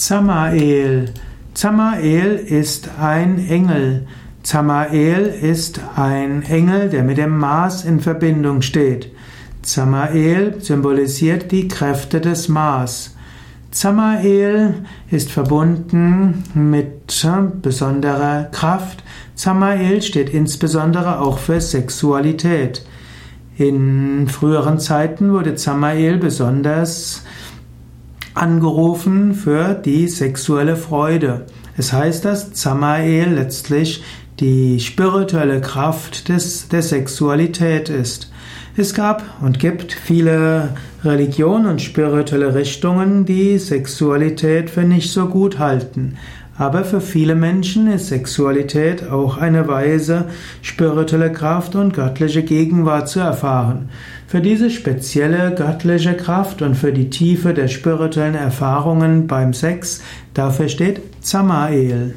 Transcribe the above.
Zamael. Zamael ist ein Engel. Zamael ist ein Engel, der mit dem Mars in Verbindung steht. Zamael symbolisiert die Kräfte des Mars. Zamael ist verbunden mit besonderer Kraft. Zamael steht insbesondere auch für Sexualität. In früheren Zeiten wurde Zamael besonders angerufen für die sexuelle Freude. Es heißt, dass Zamael letztlich die spirituelle Kraft des, der Sexualität ist. Es gab und gibt viele Religionen und spirituelle Richtungen, die Sexualität für nicht so gut halten. Aber für viele Menschen ist Sexualität auch eine Weise, spirituelle Kraft und göttliche Gegenwart zu erfahren. Für diese spezielle göttliche Kraft und für die Tiefe der spirituellen Erfahrungen beim Sex, dafür steht Zamael.